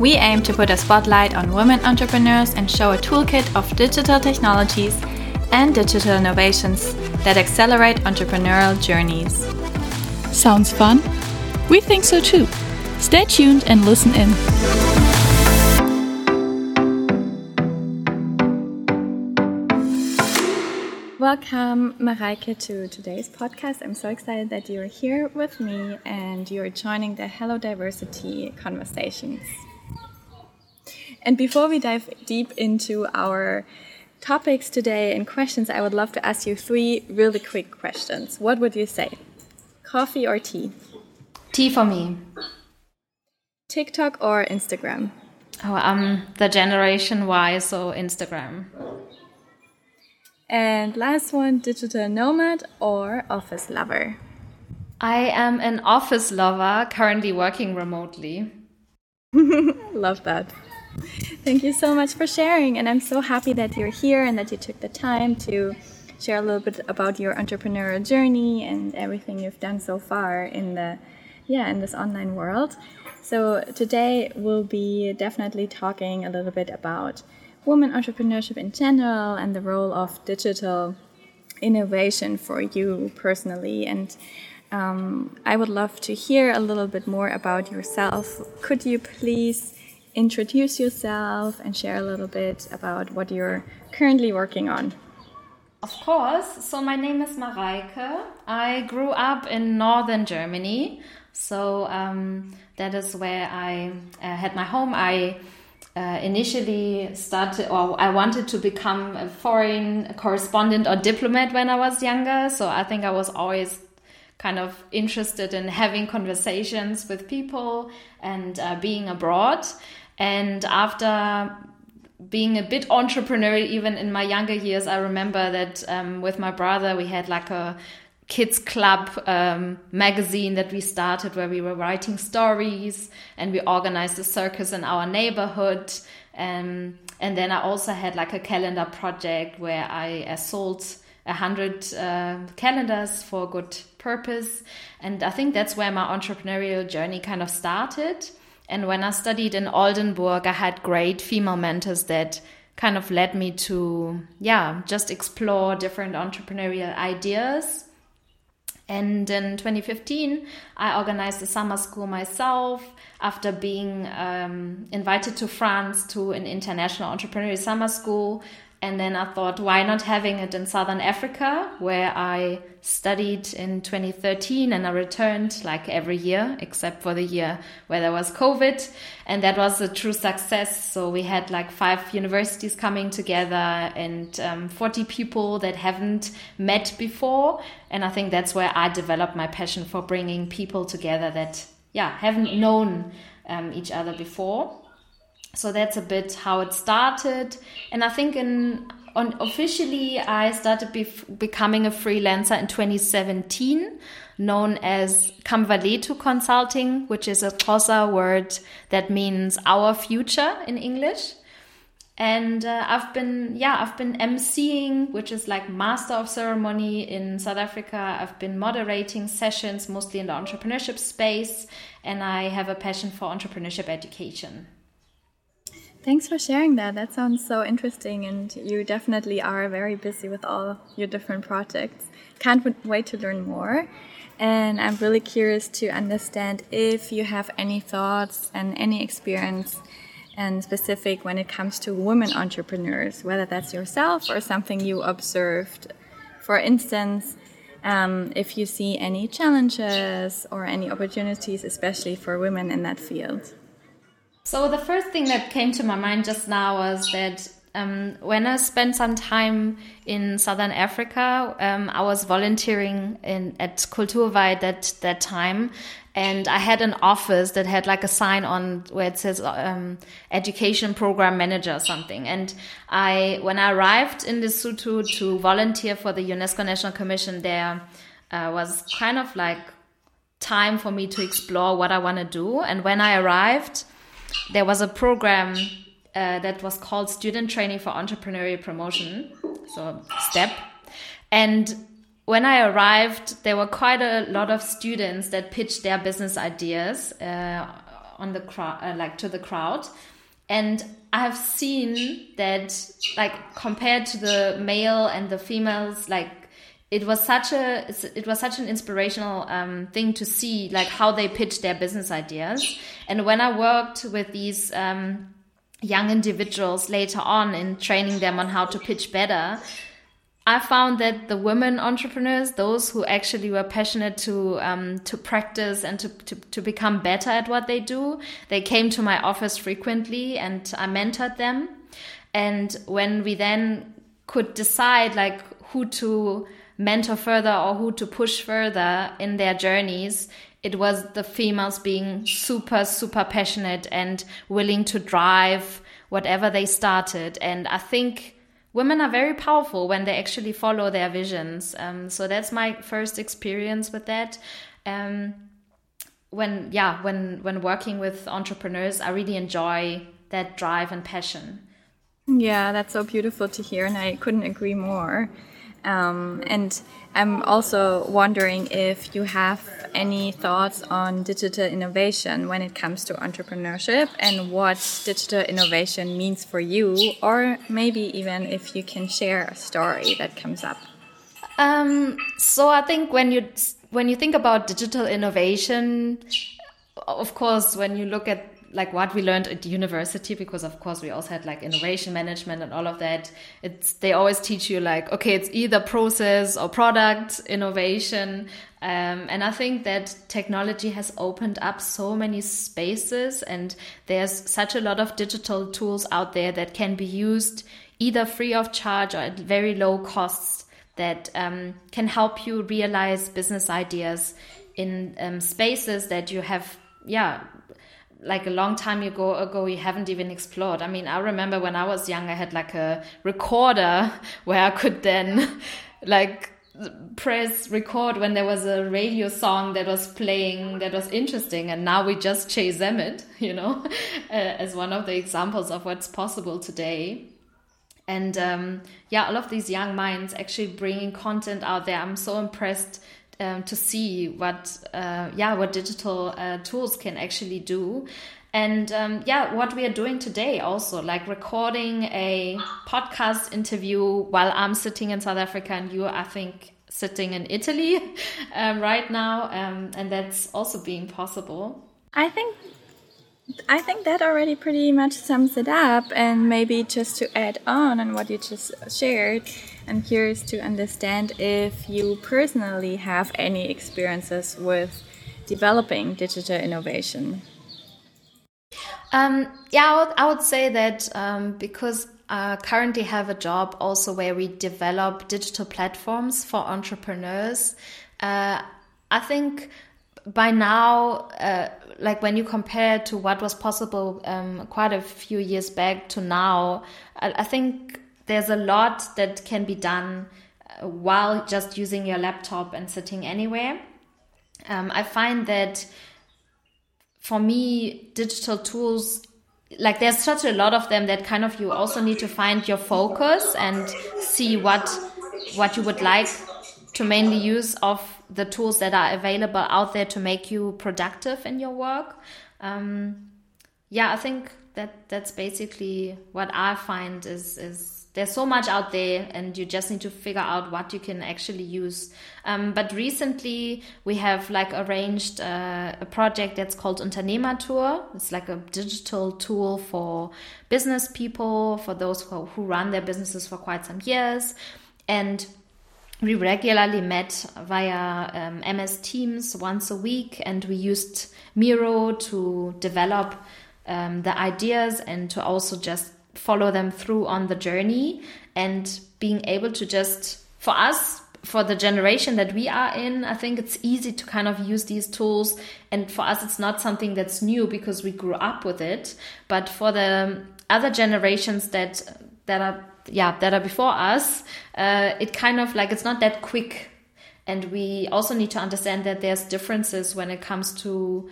We aim to put a spotlight on women entrepreneurs and show a toolkit of digital technologies and digital innovations that accelerate entrepreneurial journeys. Sounds fun? We think so too. Stay tuned and listen in. Welcome, Mareike, to today's podcast. I'm so excited that you're here with me and you're joining the Hello Diversity conversations. And before we dive deep into our topics today and questions, I would love to ask you three really quick questions. What would you say? Coffee or tea? Tea for me. TikTok or Instagram? Oh, I'm the generation Y, so Instagram. And last one, digital nomad or office lover? I am an office lover, currently working remotely. Love that. Thank you so much for sharing. And I'm so happy that you're here and that you took the time to share a little bit about your entrepreneurial journey and everything you've done so far in the yeah, in this online world. So today we'll be definitely talking a little bit about women entrepreneurship in general and the role of digital innovation for you personally. And um, I would love to hear a little bit more about yourself. Could you please introduce yourself and share a little bit about what you're currently working on? Of course. So, my name is Mareike. I grew up in northern Germany. So, um, that is where I uh, had my home. I uh, initially started or I wanted to become a foreign correspondent or diplomat when I was younger. So I think I was always kind of interested in having conversations with people and uh, being abroad. And after being a bit entrepreneurial, even in my younger years, I remember that um, with my brother, we had like a kids club um, magazine that we started where we were writing stories and we organized a circus in our neighborhood. Um, and then i also had like a calendar project where i sold a hundred uh, calendars for a good purpose. And i think that's where my entrepreneurial journey kind of started and when i studied in oldenburg i had great female mentors that kind of led me to yeah just explore different entrepreneurial ideas. And in 2015, I organized a summer school myself after being um, invited to France to an international entrepreneurial summer school and then I thought, why not having it in Southern Africa, where I studied in 2013 and I returned like every year, except for the year where there was COVID. And that was a true success. So we had like five universities coming together and um, 40 people that haven't met before. And I think that's where I developed my passion for bringing people together that, yeah, haven't known um, each other before so that's a bit how it started and i think in on officially i started becoming a freelancer in 2017 known as Kamvalethu Consulting, which is a Xhosa word that means our future in English. And uh, I've been, yeah, I've been emceeing, which is like master of ceremony in South Africa. I've been moderating sessions, mostly in the entrepreneurship space, and I have a passion for entrepreneurship education. Thanks for sharing that. That sounds so interesting, and you definitely are very busy with all your different projects. Can't wait to learn more. And I'm really curious to understand if you have any thoughts and any experience and specific when it comes to women entrepreneurs, whether that's yourself or something you observed. For instance, um, if you see any challenges or any opportunities, especially for women in that field. So the first thing that came to my mind just now was that um, when I spent some time in Southern Africa, um, I was volunteering in at Kulturweit at that time, and I had an office that had like a sign on where it says um, education program manager or something. And I, when I arrived in Lesotho to volunteer for the UNESCO National Commission, there uh, was kind of like time for me to explore what I want to do. And when I arrived, there was a program uh, that was called Student Training for Entrepreneurial Promotion, so STEP. And when I arrived, there were quite a lot of students that pitched their business ideas uh, on the crowd, uh, like to the crowd. And I have seen that, like compared to the male and the females, like it was such a it was such an inspirational um, thing to see, like how they pitched their business ideas. And when I worked with these um, young individuals later on in training them on how to pitch better, I found that the women entrepreneurs, those who actually were passionate to um, to practice and to, to, to become better at what they do, they came to my office frequently and I mentored them. And when we then could decide like who to mentor further or who to push further in their journeys, it was the females being super, super passionate and willing to drive whatever they started. And I think women are very powerful when they actually follow their visions. Um, so that's my first experience with that. Um, when yeah, when when working with entrepreneurs, I really enjoy that drive and passion. Yeah, that's so beautiful to hear, and I couldn't agree more. Um, and I'm also wondering if you have any thoughts on digital innovation when it comes to entrepreneurship and what digital innovation means for you, or maybe even if you can share a story that comes up. Um, so I think when you when you think about digital innovation, of course, when you look at like what we learned at university because of course we also had like innovation management and all of that. It's they always teach you like okay it's either process or product innovation. Um, and i think that technology has opened up so many spaces and there's such a lot of digital tools out there that can be used either free of charge or at very low costs that um, can help you realize business ideas in um, spaces that you have yeah like a long time ago ago you haven't even explored. I mean i remember when i was young i had like a recorder where i could then like press record when there was a radio song that was playing that was interesting. And now we just chase them it you know as one of the examples of what's possible today. And um, yeah all of these young minds actually bringing content out there. I'm so impressed um, to see what uh, yeah what digital uh, tools can actually do and um, yeah what we are doing today also like recording a podcast interview while i'm sitting in south africa and you i think sitting in italy um, right now um, and that's also being possible i think I think that already pretty much sums it up. And maybe just to add on on what you just shared, I'm curious to understand if you personally have any experiences with developing digital innovation. Um, yeah, I would, I would, say that um, because I currently have a job also where we develop digital platforms for entrepreneurs. Uh, I think by now, uh, like when you compare to what was possible um, quite a few years back to now, I, I, think there's a lot that can be done uh, while just using your laptop and sitting anywhere. Um, I find that for me, digital tools like there's such a lot of them that kind of you also need to find your focus and see what what you would like to mainly use of the tools that are available out there to make you productive in your work. Um, yeah, I think that that's basically what I find is is there's so much out there, and you just need to figure out what you can actually use. Um, but recently, we have like arranged uh, a project that's called Unternehmertour. It's like a digital tool for business people, for those who, who run their businesses for quite some years, and we regularly met via um, MS Teams once a week, and we used Miro to develop um, the ideas and to also just follow them through on the journey and being able to just for us for the generation that we are in, I think it's easy to kind of use these tools. And for us, it's not something that's new because we grew up with it. But for the other generations that that are yeah that are before us, uh, it kind of like it's not that quick. And we also need to understand that there's differences when it comes to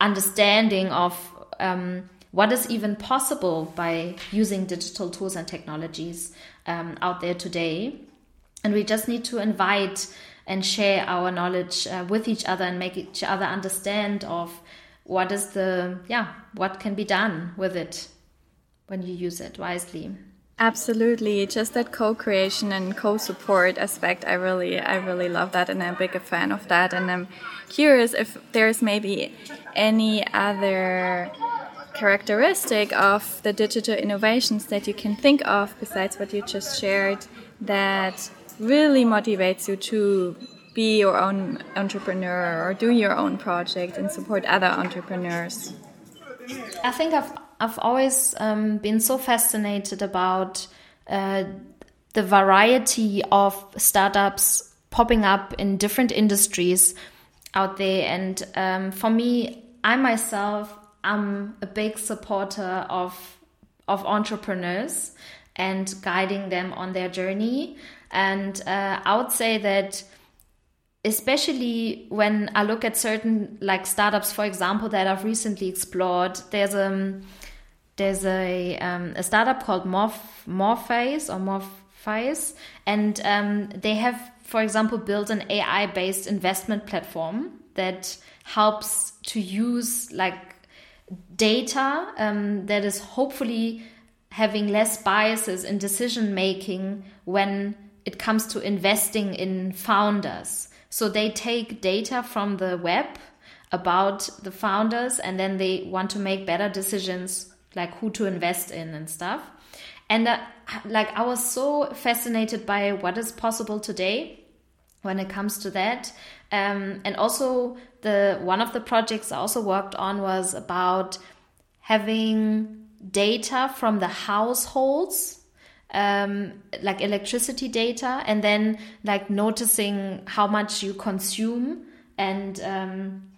understanding of um, what is even possible by using digital tools and technologies um, out there today. And we just need to invite and share our knowledge uh, with each other and make each other understand of what is the yeah what can be done with it when you use it wisely. Absolutely. Just that co-creation and co-support aspect i really i really love that and i'm a big fan of that. And i'm curious if there's maybe any other characteristic of the digital innovations that you can think of besides what you just shared that really motivates you to be your own entrepreneur or do your own project and support other entrepreneurs? I think I've I've always um, been so fascinated about uh, the variety of startups popping up in different industries out there, and um, for me, I myself am a big supporter of of entrepreneurs and guiding them on their journey. And uh, I would say that especially when I look at certain like startups, for example, that I've recently explored, there's a um, there's a um, a startup called Morph Morpheus or Morpheus, and um, they have, for example, built an AI based investment platform that helps to use like data um, that is hopefully having less biases in decision making when it comes to investing in founders. So they take data from the web about the founders and then they want to make better decisions like who to invest in and stuff. And uh, like I was so fascinated by what is possible today when it comes to that. Um, and also the one of the projects I also worked on was about having data from the households um, like electricity data and then like noticing how much you consume and um,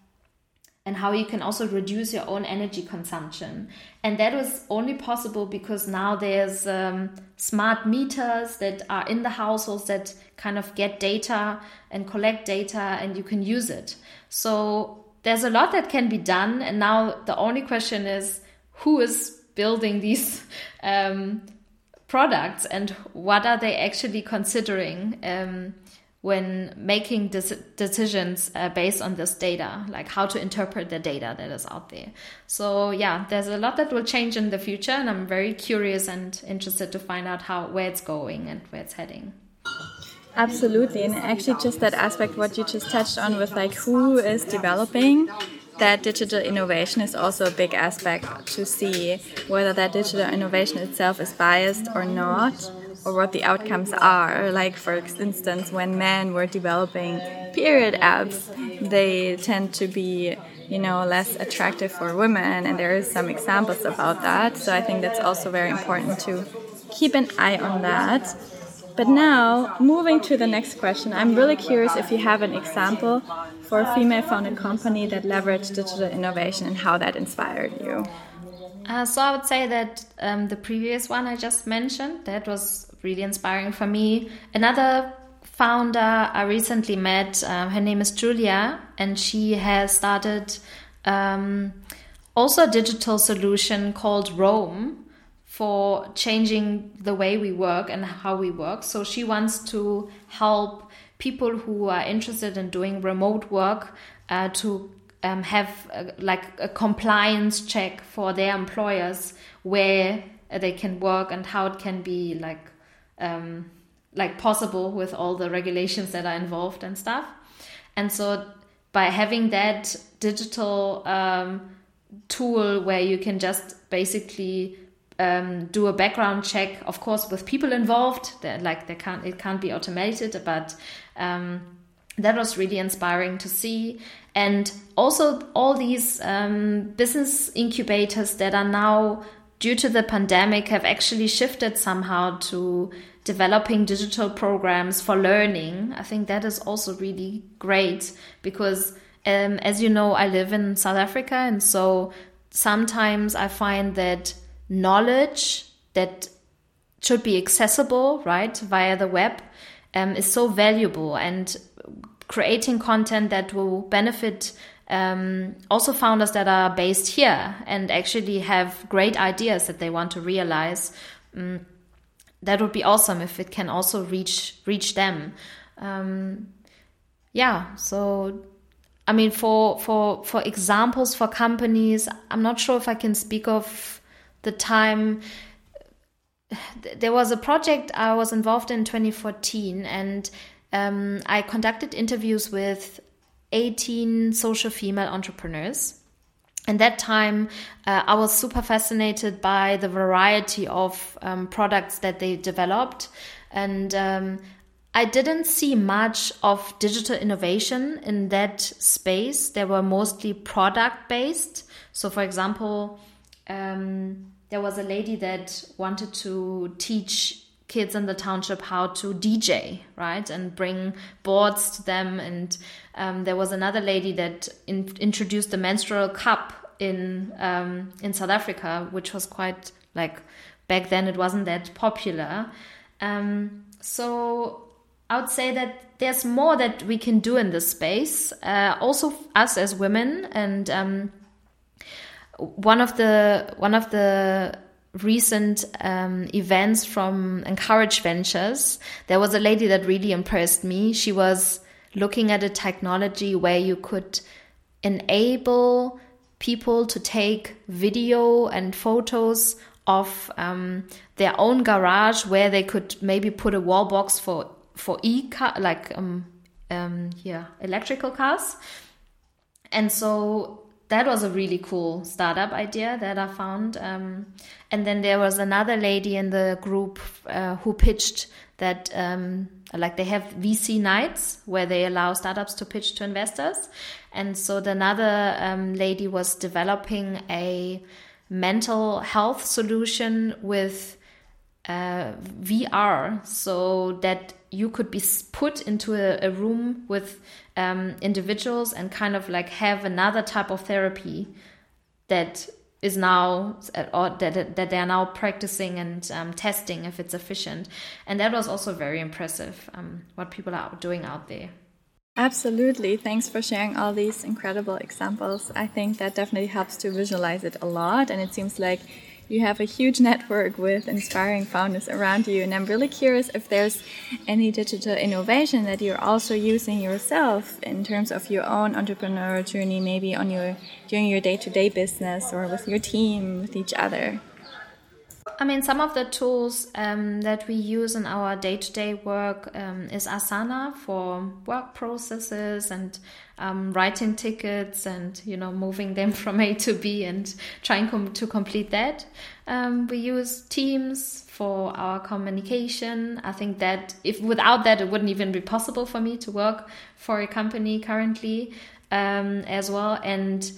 and how you can also reduce your own energy consumption. And that was only possible because now there's um, smart meters that are in the households that kind of get data and collect data and you can use it. So there's a lot that can be done. And now the only question is who is building these um, products and what are they actually considering? Um, when making decisions uh, based on this data, like how to interpret the data that is out there. So yeah, there's a lot that will change in the future, and I'm very curious and interested to find out how where it's going and where it's heading. Absolutely, and actually, just that aspect what you just touched on with like who is developing that digital innovation is also a big aspect to see whether that digital innovation itself is biased or not or what the outcomes are. Like for instance when men were developing period apps they tend to be you know less attractive for women and there is some examples about that. So i think that's also very important to keep an eye on that. But now moving to the next question i'm really curious if you have an example for a female founded company that leveraged digital innovation and how that inspired you? Uh, so I would say that um, the previous one I just mentioned that was really inspiring for me. Another founder I recently met, um, her name is Julia, and she has started um, also a digital solution called Roam for changing the way we work and how we work. So she wants to help people who are interested in doing remote work uh, to um, have a, like a compliance check for their employers where they can work and how it can be like um, like possible with all the regulations that are involved and stuff. And so by having that digital um, tool where you can just basically um, do a background check, of course, with people involved. That like they can't it can't be automated, but um, that was really inspiring to see. And also all these um, business incubators that are now due to the pandemic have actually shifted somehow to developing digital programs for learning. I think that is also really great because, um, as you know, I live in South Africa, and so sometimes I find that knowledge that should be accessible, right, via the web, um, is so valuable, and creating content that will benefit um, also founders that are based here and actually have great ideas that they want to realize. Um, that would be awesome if it can also reach reach them. Um, yeah, so I mean, for for for examples for companies, I'm not sure if I can speak of the time. There was a project I was involved in 2014, and um, I conducted interviews with 18 social female entrepreneurs. And that time, uh, I was super fascinated by the variety of um, products that they developed. And um, I didn't see much of digital innovation in that space. They were mostly product based. So, for example, um, there was a lady that wanted to teach kids in the township how to DJ, right, and bring boards to them. And um, there was another lady that in, introduced the menstrual cup in um, in South Africa, which was quite like back then it wasn't that popular. Um, so I would say that there's more that we can do in this space. Uh, also, us as women, and um, one of the one of the recent um, events from Encourage Ventures, there was a lady that really impressed me. She was looking at a technology where you could enable people to take video and photos of um, their own garage where they could maybe put a wall box for for e car like um um yeah electrical cars and so that was a really cool startup idea that I found. Um, and then there was another lady in the group uh, who pitched that, um, like, they have VC nights where they allow startups to pitch to investors. And so the another um, lady was developing a mental health solution with uh, VR so that you could be put into a, a room with um, individuals and kind of like have another type of therapy that is now or that, that they are now practicing and um, testing if it's efficient and that was also very impressive um, what people are doing out there Absolutely. Thanks for sharing all these incredible examples. I think that definitely helps to visualize it a lot. And it seems like you have a huge network with inspiring founders around you. And I'm really curious if there's any digital innovation that you're also using yourself in terms of your own entrepreneurial journey, maybe on your during your day-to-day business or with your team, with each other. I mean, some of the tools um, that we use in our day to day work um, is Asana for work processes and um, writing tickets and, you know, moving them from A to B and trying com to complete that. Um, we use Teams for our communication. I think that if without that, it wouldn't even be possible for me to work for a company currently um, as well. And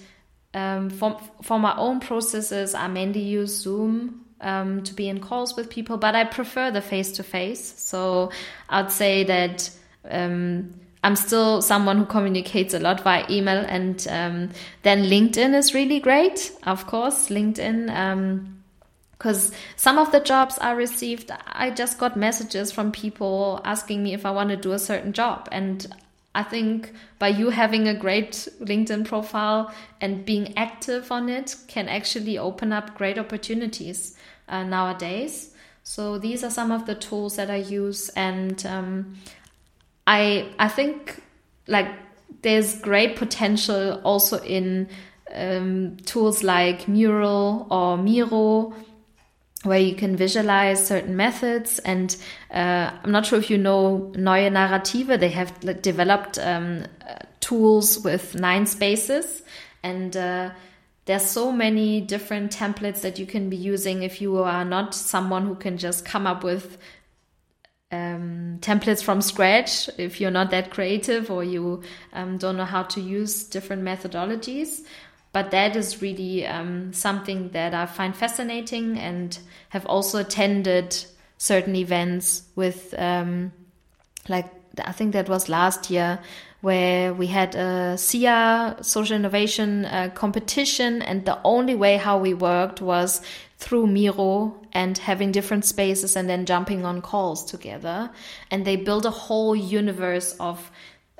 um, for, for my own processes, I mainly use Zoom um, to be in calls with people, but I prefer the face to face. So I'd say that um, I'm still someone who communicates a lot via email, and um, then LinkedIn is really great, of course. LinkedIn. because um, some of the jobs I received, I just got messages from people asking me if I want to do a certain job. And I think by you having a great LinkedIn profile and being active on it can actually open up great opportunities uh, nowadays. So these are some of the tools that I use, and um, I I think like there's great potential also in um, tools like Mural or Miro, where you can visualize certain methods. And uh, I'm not sure if you know Neue Narrative. They have like, developed um, tools with nine spaces and. Uh, there's so many different templates that you can be using if you are not someone who can just come up with um, templates from scratch if you're not that creative or you um, don't know how to use different methodologies but that is really um, something that I find fascinating and have also attended certain events with, um, like, I think that was last year where we had a SIA social innovation uh, competition, and the only way how we worked was through Miro and having different spaces and then jumping on calls together. And they built a whole universe of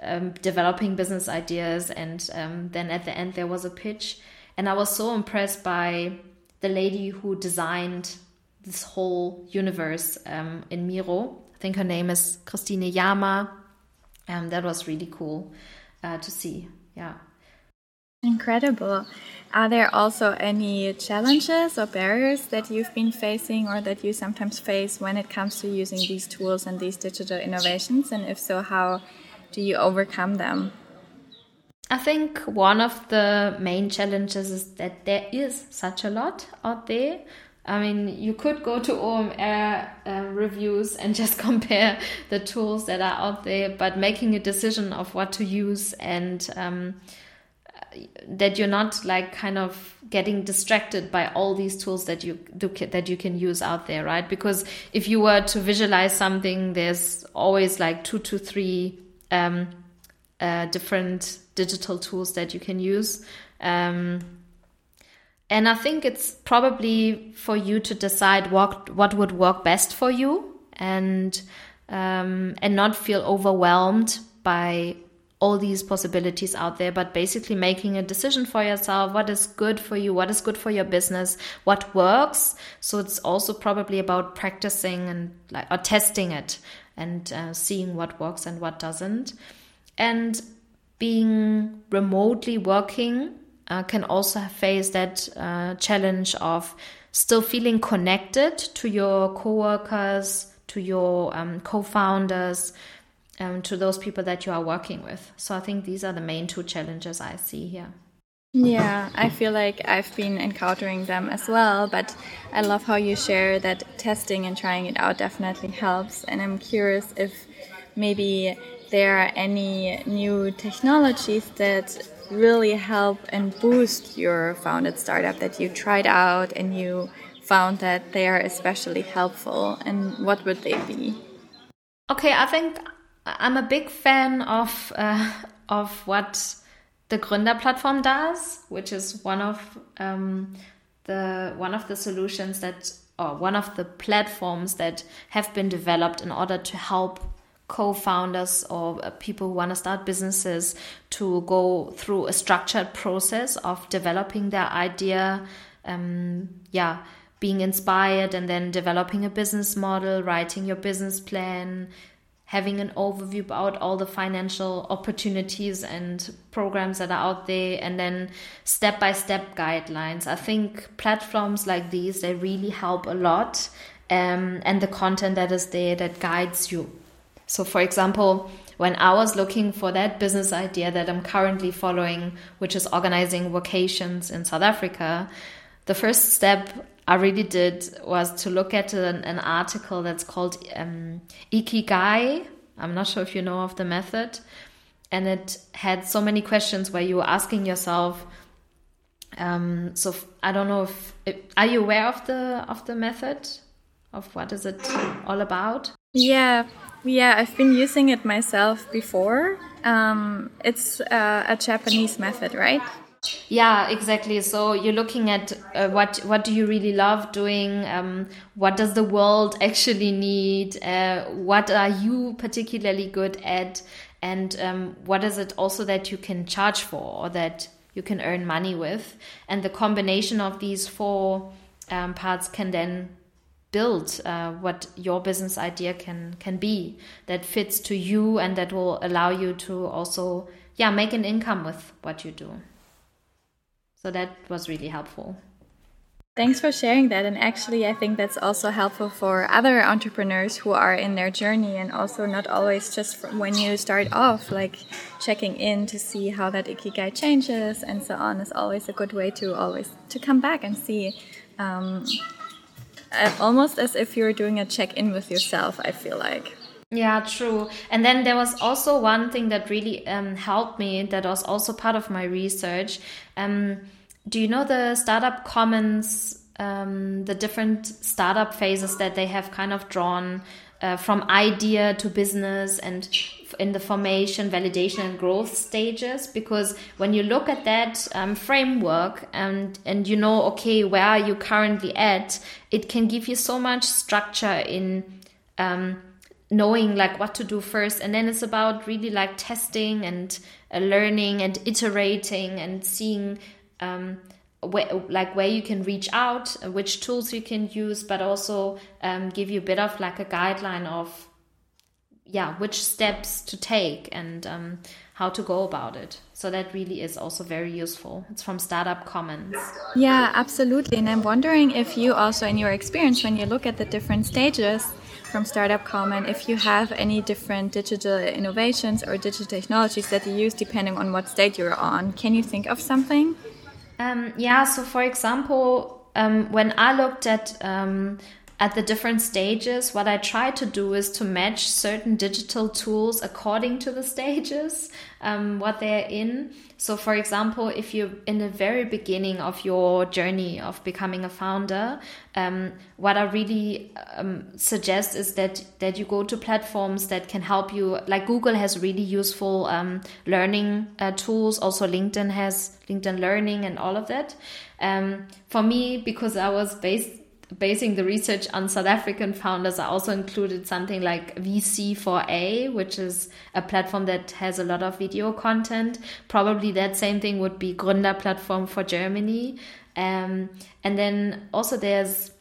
um, developing business ideas. And um, then at the end, there was a pitch. And I was so impressed by the lady who designed this whole universe um, in Miro. I think her name is Christine Yama. Um, that was really cool uh, to see. Yeah. Incredible. Are there also any challenges or barriers that you've been facing or that you sometimes face when it comes to using these tools and these digital innovations? And if so, how do you overcome them? I think one of the main challenges is that there is such a lot out there. I mean, you could go to OMR uh, reviews and just compare the tools that are out there, but making a decision of what to use and um, that you're not like kind of getting distracted by all these tools that you do that you can use out there right because if you were to visualize something there's always like two to three um, uh, different digital tools that you can use. Um, and i think it's probably for you to decide what what would work best for you and um, and not feel overwhelmed by all these possibilities out there, but basically making a decision for yourself. What is good for you, what is good for your business, what works. So it's also probably about practicing and like or testing it and uh, seeing what works and what doesn't. And being remotely working uh, can also face that uh, challenge of still feeling connected to your coworkers, to your um, co-founders um, to those people that you are working with. So I think these are the main two challenges I see here. Yeah, I feel like I've been encountering them as well, but I love how you share that testing and trying it out definitely helps. And I'm curious if maybe there are any new technologies that really help and boost your founded startup that you tried out and you found that they are especially helpful, and what would they be? Okay, I think I'm a big fan of uh, of what the Gründer platform does, which is one of um, the one of the solutions that or one of the platforms that have been developed in order to help co-founders or uh, people who want to start businesses to go through a structured process of developing their idea um, yeah being inspired and then developing a business model writing your business plan having an overview about all the financial opportunities and programs that are out there and then step by step guidelines. I think platforms like these they really help a lot um, and the content that is there that guides you. So for example when i was looking for that business idea that i'm currently following which is organizing vacations in south africa the first step I really did was to look at an, an article that's called um, Ikigai. I'm not sure if you know of the method. And it had so many questions where you were asking yourself, um, so I don't know if, if are you aware of the of the method of what is it all about? Yeah, yeah, I've been using it myself before. Um, it's uh, a Japanese method, right? Yeah, exactly. So you're looking at uh, what what do you really love doing? Um, what does the world actually need? Uh, what are you particularly good at? And um, what is it also that you can charge for or that you can earn money with? And the combination of these four um, parts can then build uh, what your business idea can can be that fits to you and that will allow you to also yeah make an income with what you do. So that was really helpful. Thanks for sharing that. And actually, I think that's also helpful for other entrepreneurs who are in their journey and also not always just when you start off, like checking in to see how that ikigai changes and so on is always a good way to always to come back and see. Um, almost as if you're doing a check in with yourself, I feel like. Yeah, true. And then there was also one thing that really um, helped me that was also part of my research. Um, do you know the startup commons, um, the different startup phases that they have kind of drawn uh, from idea to business and in the formation, validation, and growth stages. Because when you look at that um, framework and and you know, okay, where are you currently at, it can give you so much structure in. Knowing like what to do first and then it's about really like testing and uh, learning and iterating and seeing um, where, like where you can reach out, uh, which tools you can use, but also um, give you a bit of like a guideline of yeah which steps to take and um, how to go about it. So that really is also very useful. It's from Startup Commons. Yeah, absolutely. And I'm wondering if you also, in your experience, when you look at the different stages from Startup Common, if you have any different digital innovations or digital technologies that you use depending on what state you're on. Can you think of something? Um, yeah, so for example, um, when I looked at um, at the different stages, what I try to do is to match certain digital tools according to the stages, um, what they're in. So, for example, if you're in the very beginning of your journey of becoming a founder, um, what I really um, suggest is that that you go to platforms that can help you. Like Google has really useful um, learning uh, tools. Also, LinkedIn has LinkedIn Learning and all of that. Um, for me, because I was based basing the research on South African founders, I also included something like VC4A, which is a platform that has a lot of video content. Probably that same thing would be Gründer platform for Germany. Um, and then also there's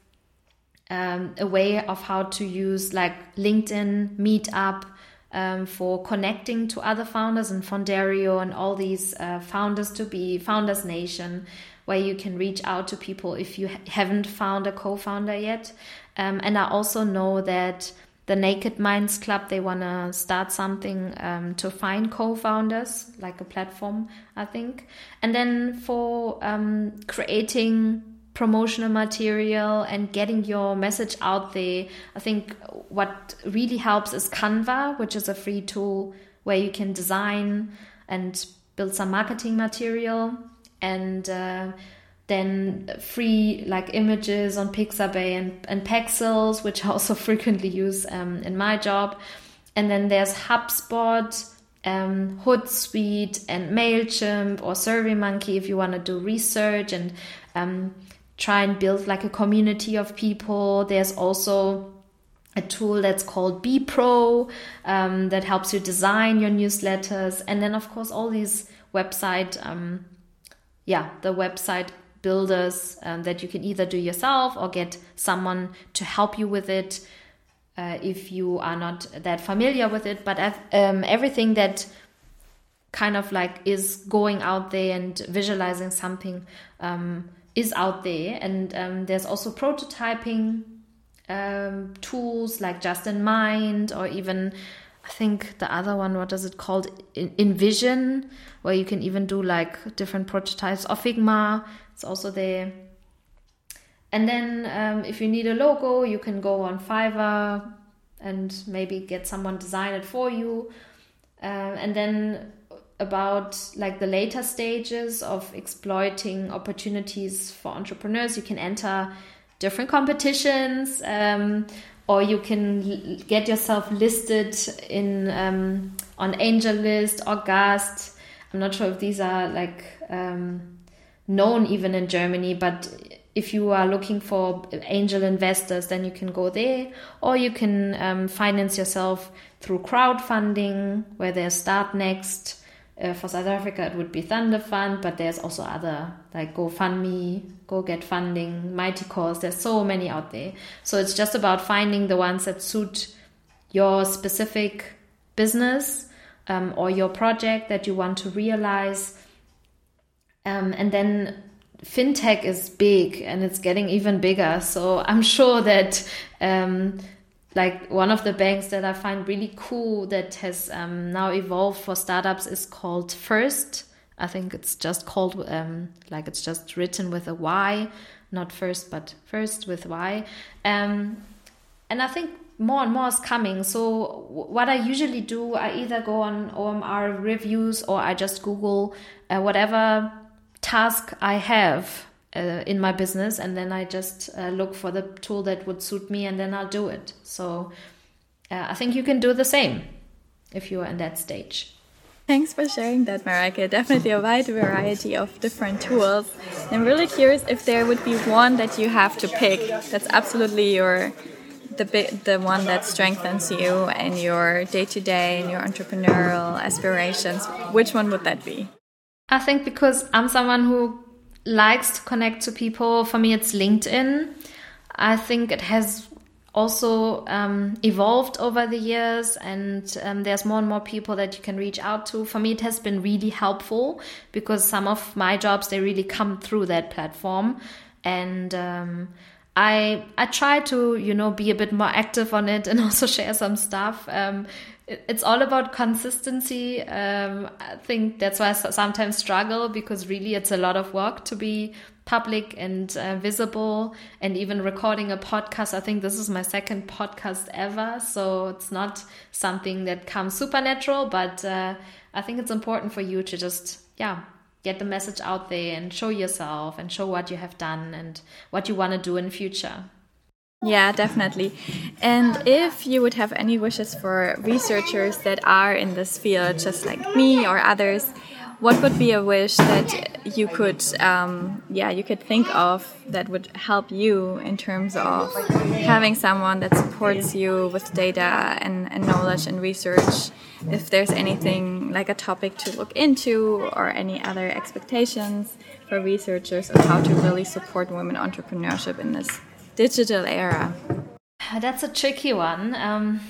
um, a way of how to use like LinkedIn, Meetup, um, for connecting to other founders and Foundario and all these uh, founders to be Founders Nation where you can reach out to people if you haven't found a co-founder yet. Um, and I also know that the Naked Minds Club they want to start something um, to find co-founders, like a platform, I think. And then for um, creating promotional material and getting your message out there, I think what really helps is Canva, which is a free tool where you can design and build some marketing material and uh, then free like images on Pixabay and, and Pexels, which I also frequently use um, in my job. And then there's HubSpot, um, Hootsuite, and Mailchimp or SurveyMonkey if you want to do research and um, try and build like a community of people. There's also a tool that's called BePro um, that helps you design your newsletters, and then of course all these website um, yeah, the website builders um, that you can either do yourself or get someone to help you with it uh, if you are not that familiar with it. But um, everything that kind of like is going out there and visualizing something um, is out there. And um, there's also prototyping um, tools like Justinmind or even I think the other one, what is it called? InVision, where you can even do like different prototypes. Or Figma, it's also there. And then um, if you need a logo, you can go on Fiverr and maybe get someone design it for you. Uh, and then about like the later stages of exploiting opportunities for entrepreneurs, you can enter different competitions. Um, or you can get yourself listed in um, on AngelList or Gust. I'm not sure if these are like um, known even in Germany, but if you are looking for angel investors, then you can go there, or you can um, finance yourself through crowdfunding, where there's Startnext, uh, for South Africa, it would be Thundafund, but there's also other like GoFundMe, Go Get Funding, Mightycause. There's so many out there. So it's just about finding the ones that suit your specific business um, or your project that you want to realize. Um, and then fintech is big and it's getting even bigger. So I'm sure that um, like one of the banks that I find really cool that has um, now evolved for startups is called Fyrst. I think it's just called um, like it's just written with a Y, not first, but first with Y. Um, and I think more and more is coming. So what I usually do, I either go on OMR reviews or I just Google uh, whatever task I have uh, in my business, and then I just uh, look for the tool that would suit me, and then I'll do it. So uh, I think you can do the same if you are in that stage. Thanks for sharing that, Mareike. Definitely a wide variety of different tools. I'm really curious if there would be one that you have to pick that's absolutely your the the one that strengthens you and your day to day and your entrepreneurial aspirations. Which one would that be? I think because I'm someone who likes to connect to people, for me it's LinkedIn. I think it has also um, evolved over the years and um, there's more and more people that you can reach out to for me it has been really helpful because some of my jobs they really come through that platform and um, I I try to you know be a bit more active on it and also share some stuff. It, it's all about consistency. Um, I think that's why I sometimes struggle because really it's a lot of work to be public and uh, visible and even recording a podcast. I think this is my second podcast ever, so it's not something that comes supernatural, but uh, I think it's important for you to just yeah get the message out there and show yourself and show what you have done and what you want to do in future. Yeah, definitely. And if you would have any wishes for researchers that are in this field, just like me or others, what would be a wish that you could um, yeah you could think of that would help you in terms of having someone that supports you with data and, and knowledge and research if there's anything like a topic to look into or any other expectations for researchers of how to really support women entrepreneurship in this digital era that's a tricky one um,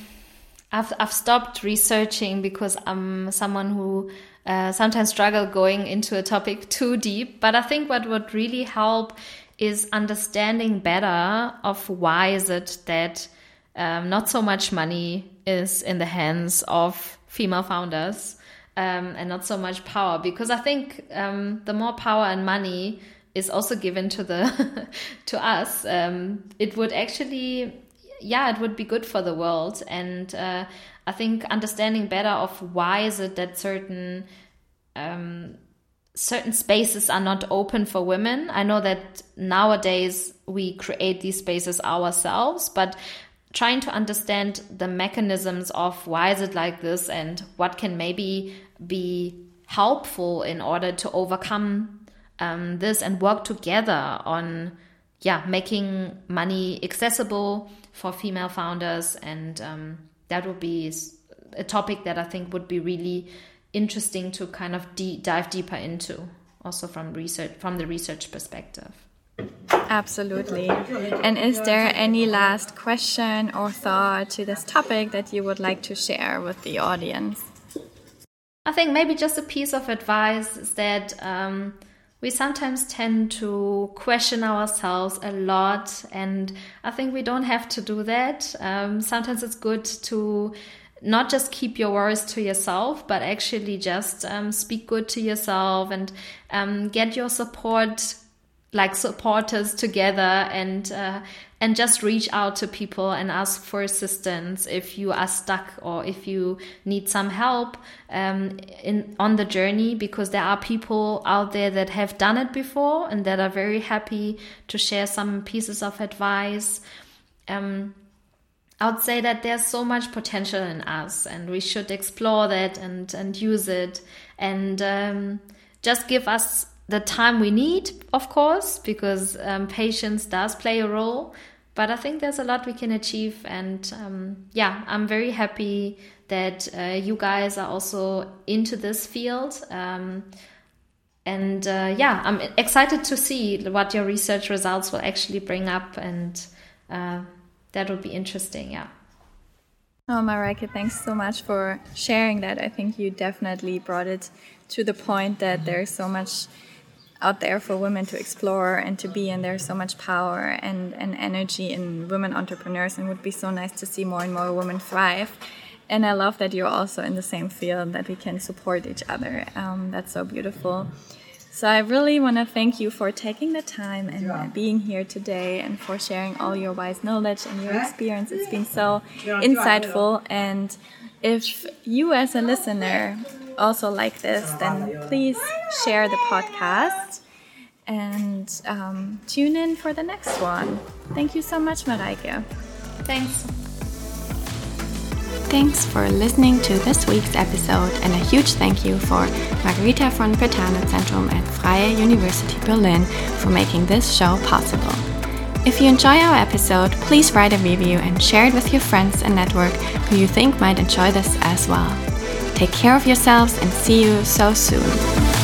I've, I've stopped researching because i'm someone who uh, sometimes struggle going into a topic too deep. But I think what would really help is understanding better of why is it that um, not so much money is in the hands of female founders um, and not so much power. Because I think um, the more power and money is also given to the to us, um, it would actually yeah, it would be good for the world. And uh, I think understanding better of why is it that certain um, certain spaces are not open for women. I know that nowadays we create these spaces ourselves, but trying to understand the mechanisms of why is it like this and what can maybe be helpful in order to overcome um, this and work together on yeah making money accessible for female founders. And um, that would be a topic that i think would be really interesting to kind of dive deeper into also from research from the research perspective. Absolutely. And is there any last question or thought to this topic that you would like to share with the audience? I think maybe just a piece of advice is that um, we sometimes tend to question ourselves a lot and i think we don't have to do that. Um, sometimes it's good to not just keep your worries to yourself, but actually just um, speak good to yourself and um, get your support, like supporters together, and uh, and just reach out to people and ask for assistance if you are stuck or if you need some help um, in on the journey, because there are people out there that have done it before and that are very happy to share some pieces of advice. Um, I would say that there's so much potential in us, and we should explore that and and use it, and um, just give us the time we need, of course, because um, patience does play a role. But I think there's a lot we can achieve, and um, yeah, I'm very happy that uh, you guys are also into this field. Um, and uh, yeah, I'm excited to see what your research results will actually bring up and. Uh, that would be interesting. Yeah. Oh, Mareike, thanks so much for sharing that. I think you definitely brought it to the point that there's so much out there for women to explore and to be, and there's so much power and, and energy in women entrepreneurs, and would be so nice to see more and more women thrive. And I love that you're also in the same field, that we can support each other. Um, that's so beautiful. So I really want to thank you for taking the time and being here today and for sharing all your wise knowledge and your experience. It's been so insightful. And if you, as a listener, also like this, then please share the podcast and um, tune in for the next one. Thank you so much, Mareike. Thanks. Thanks for listening to this week's episode, and a huge thank you for Margherita von Brentano Zentrum at Freie University Berlin for making this show possible. If you enjoy our episode, please write a review and share it with your friends and network who you think might enjoy this as well. Take care of yourselves and see you so soon.